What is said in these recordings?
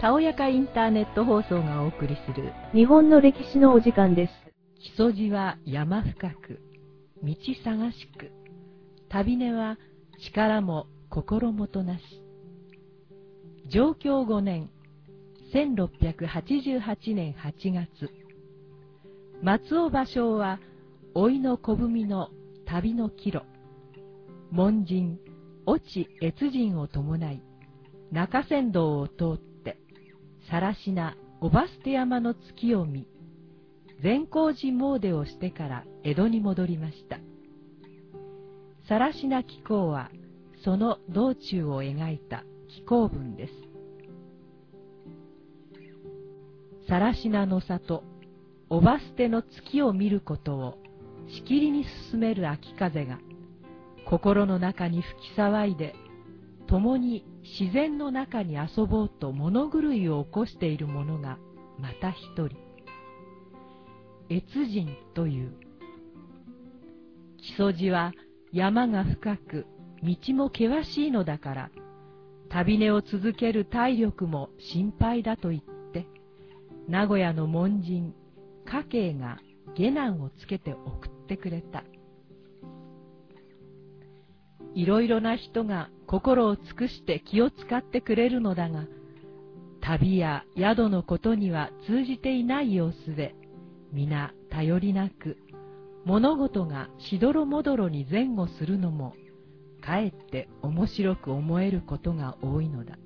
たおやかインターネット放送がお送りする。日本の歴史のお時間です。木曽路は山深く道探しく。旅根は力も心もとなし。上京5年1688年8月。松尾芭蕉は老いの小文の旅の帰路門人越智越人を伴い中山道を通って更科小バステ山の月を見善光寺詣をしてから江戸に戻りました。更科紀行はその道中を描いた紀行文です。更科の里おば捨の月を見ることをしきりに進める秋風が心の中に吹き騒いで共に自然の中に遊ぼうと物狂いを起こしている者がまた一人。越人という。木曽路は山が深く道も険しいのだから旅根を続ける体力も心配だと言って名古屋の門人家計が下男をつけて送ってくれた。いろいろな人が心を尽くして気を使ってくれるのだが旅や宿のことには通じていない様子で皆頼りなく物事がしどろもどろに前後するのもかえって面白く思えることが多いのだ。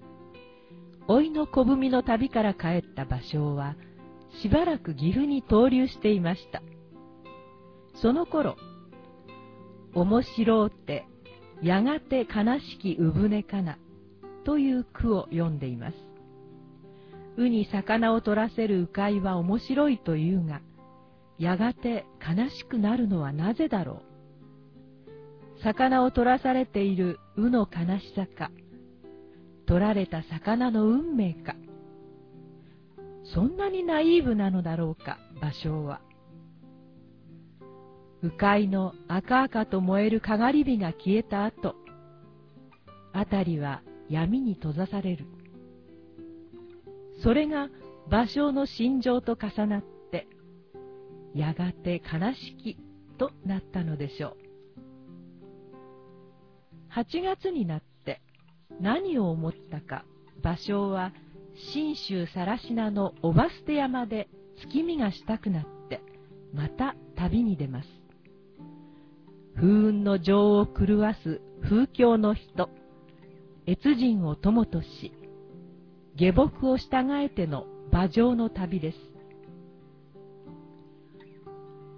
老いの小文の旅から帰った芭蕉はしばらく岐阜に逗留していました。その頃面白うてやがて悲しき産船かなという句を読んでいます。鵜に魚を取らせる鵜飼いは面白いというがやがて悲しくなるのはなぜだろう。魚を取らされている鵜の悲しさか取られた魚の運命かそんなにナイーブなのだろうか芭蕉は。鵜飼の赤々と燃えるかがり火が消えた後辺りは闇に閉ざされる。それが芭蕉の心情と重なってやがて悲しきとなったのでしょう。8月になって何を思ったか芭蕉は信州更科のおば捨て山で月見がしたくなってまた旅に出ます。風雲の情を狂わす風況の人。越人を友とし下僕を従えての馬上の旅です。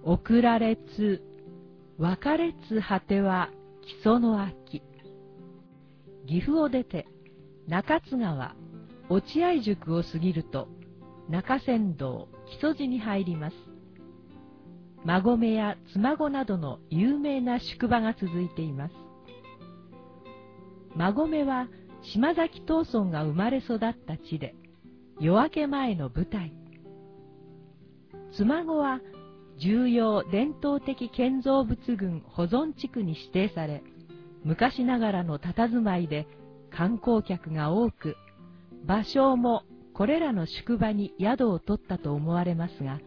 送られつ別れつ果ては木曽の秋。岐阜を出て中津川落合宿を過ぎると中山道木曽路に入ります。馬込や妻籠などの有名な宿場が続いています。馬込は島崎藤村が生まれ育った地で夜明け前の舞台。妻籠は重要伝統的建造物群保存地区に指定され昔ながらの佇まいで観光客が多く芭蕉もこれらの宿場に宿を取ったと思われますが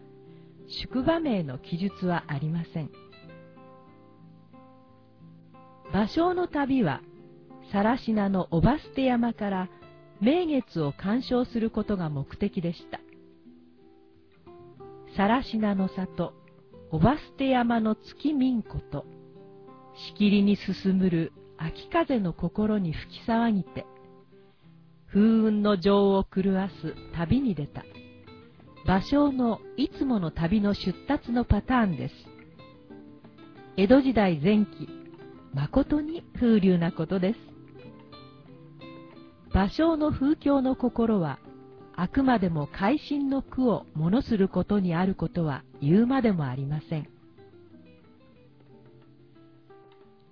宿場名の記述はありません。芭蕉の旅は更科のおば捨て山から名月を鑑賞することが目的でした。更科の里おば捨て山の月民子としきりに進むる秋風の心に吹き騒ぎて風雲の情を狂わす旅に出た。芭蕉のいつもの旅の出立のパターンです。江戸時代前期誠に風流なことです。芭蕉の風況の心はあくまでも会心の句を物することにあることは言うまでもありません。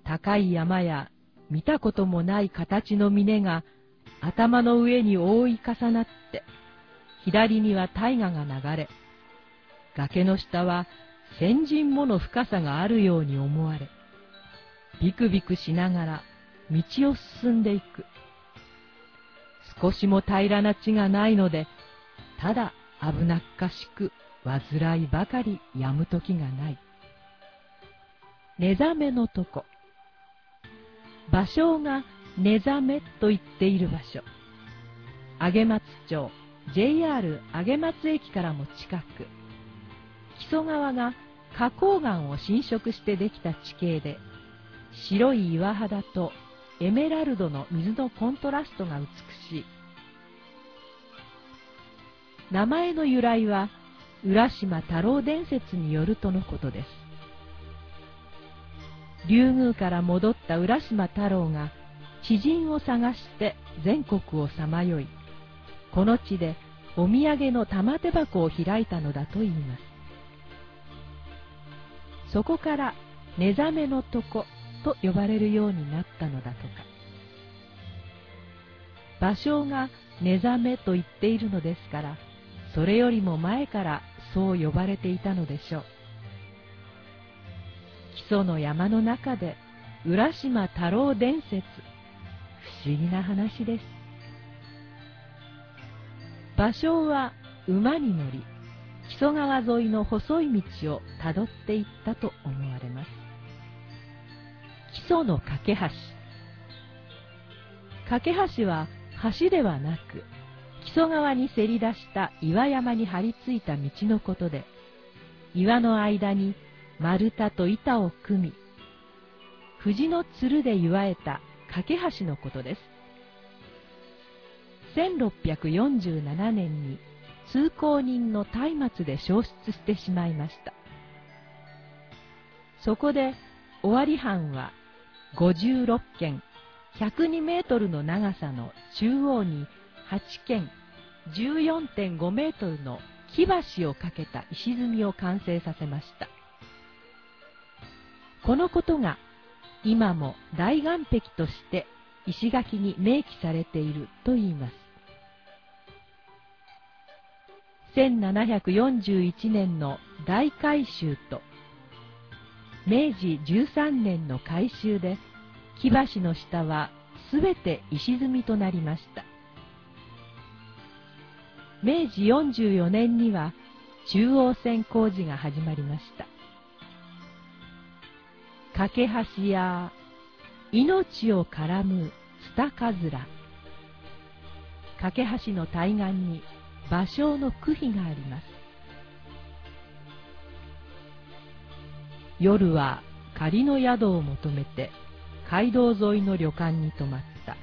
高い山や見たこともない形の峰が頭の上に覆い重なって左には大河が流れ崖の下は千人もの深さがあるように思われビクビクしながら道を進んでいく。少しも平らな地がないので、ただ危なっかしく煩いばかりやむ時がない。寝覚めのとこ。場所が寝覚めと言っている場所。上松町 JR 上松駅からも近く、木曽川が花崗岩を侵食してできた地形で、白い岩肌とエメラルドの水のコントラストが美しい。名前の由来は、浦島太郎伝説によるとのことです。竜宮から戻った浦島太郎が知人を探して全国をさまよい、この地でお土産の玉手箱を開いたのだと言います。そこから寝覚めの床と呼ばれるようになったのだとか。芭蕉が寝覚めと言っているのですから、それよりも前からそう呼ばれていたのでしょう。木曽の山の中で浦島太郎伝説、不思議な話です。芭蕉は馬に乗り、木曽川沿いの細い道をたどっていったと思われます。木曽の架け橋。架け橋は橋ではなく、木曽川にせり出した岩山に張り付いた道のことで、岩の間に丸太と板を組み、藤のつるで祝えた架け橋のことです。1647年に通行人の松明で消失してしまいました。そこで尾張藩は56軒102メートルの長さの中央に8軒14.5メートルの木橋を架けた石積みを完成させました。このことが今も大岩壁として石垣に明記されているといいます。1741年の大改修と明治13年の改修で木橋の下はすべて石積みとなりました。明治44年には中央線工事が始まりました。架け橋や命を絡むツタカズラ。架け橋の対岸に芭蕉の区碑があります。夜は仮の宿を求めて街道沿いの旅館に泊まった。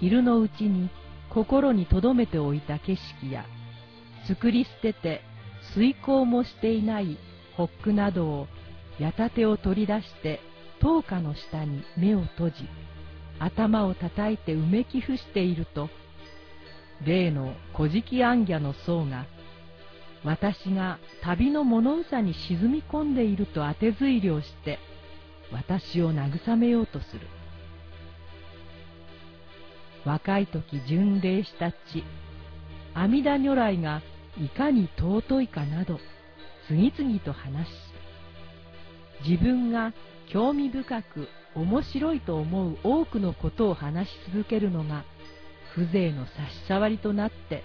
昼のうちに心に留めておいた景色や、作り捨てて遂行もしていないホックなどを矢立てを取り出して灯火の下に目を閉じ、頭を叩いてうめき伏していると、例の古事記暗ャの僧が、私が旅の物憂に沈み込んでいると当てずいりをして、私を慰めようとする。若い時巡礼した地、阿弥陀如来がいかに尊いかなど、次々と話し、自分が興味深く面白いと思う多くのことを話し続けるのが、風情の差し障りとなって、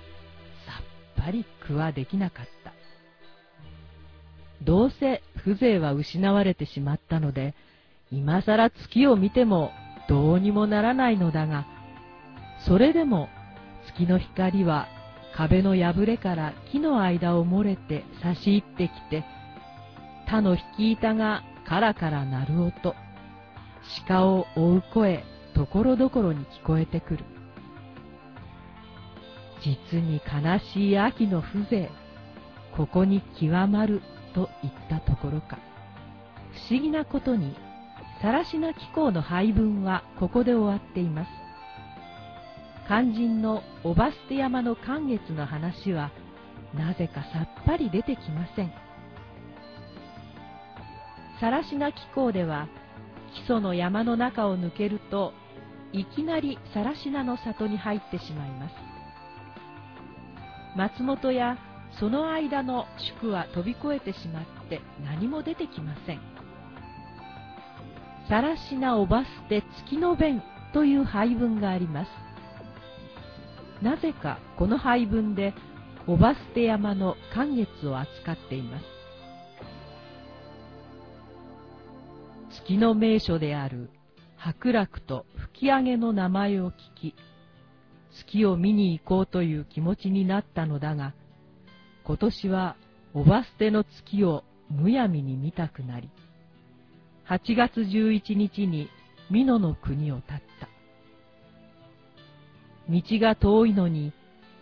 さっぱり句はできなかった。どうせ風情は失われてしまったので、今更月を見てもどうにもならないのだが、それでも月の光は壁の破れから木の間を漏れて差し入ってきて、他の引き板がカラカラ鳴る音、鹿を追う声、ところどころに聞こえてくる。実に悲しい秋の風情、ここに極まるといったところか。不思議なことに更科気候の配分はここで終わっています。肝心のおばすて山の寒月の話はなぜかさっぱり出てきません。更科気候では基礎の山の中を抜けるといきなり更科の里に入ってしまいます。松本やその間の宿は飛び越えてしまって何も出てきません。さらしなおば捨て月の弁という配文があります。なぜかこの配文でおば捨て山の寒月を扱っています。月の名所である白楽と吹上げの名前を聞き、月を見に行こうという気持ちになったのだが、今年はおば捨ての月をむやみに見たくなり、8月11日に美濃の国を立った。道が遠いのに、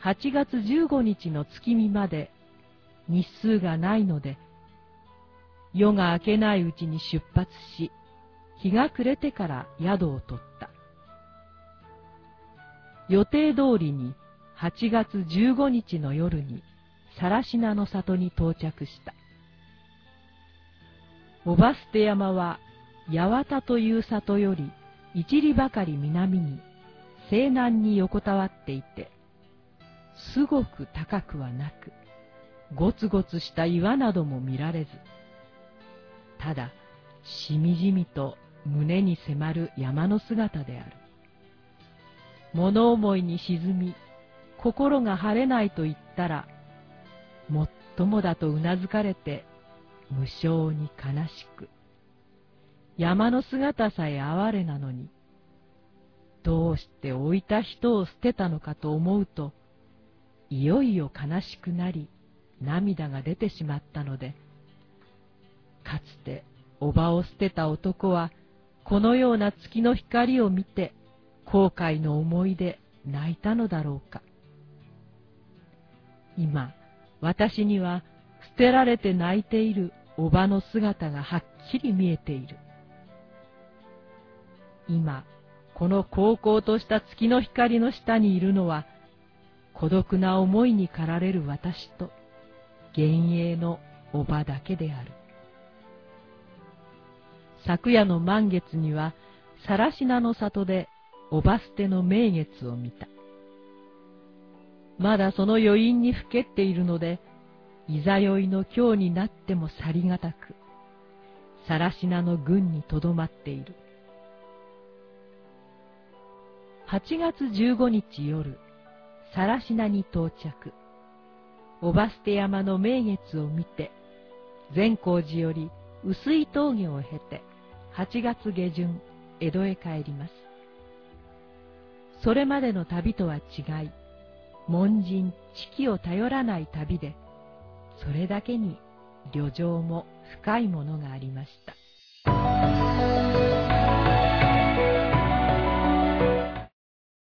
8月15日の月見まで日数がないので、夜が明けないうちに出発し、日が暮れてから宿を取った。予定通りに8月15日の夜に更科の里に到着した。おば捨て山は八幡という里より一里ばかり南に西南に横たわっていて、すごく高くはなく、ゴツゴツした岩なども見られず、ただ、しみじみと胸に迫る山の姿である。物思いに沈み、心が晴れないと言ったら、もっともだとうなずかれて、無性に悲しく、山の姿さえ哀れなのに、どうして置いた人を捨てたのかと思うと、いよいよ悲しくなり、涙が出てしまったので、かつておばを捨てた男は、このような月の光を見て、後悔の思いで泣いたのだろうか。今、私には捨てられて泣いているおばの姿がはっきり見えている。今、この高校とした月の光の下にいるのは、孤独な思いに駆られる私と、幻影のおばだけである。昨夜の満月には、更科の里でおば捨ての名月を見た。まだその余韻にふけっているので、いざ酔いの今日になっても去りがたく、更科の軍にとどまっている。8月15日夜、更科に到着。おば捨て山の名月を見て、善光寺より薄い峠を経て、8月下旬、江戸へ帰ります。それまでの旅とは違い、門人、知気を頼らない旅で、それだけに旅情も深いものがありました。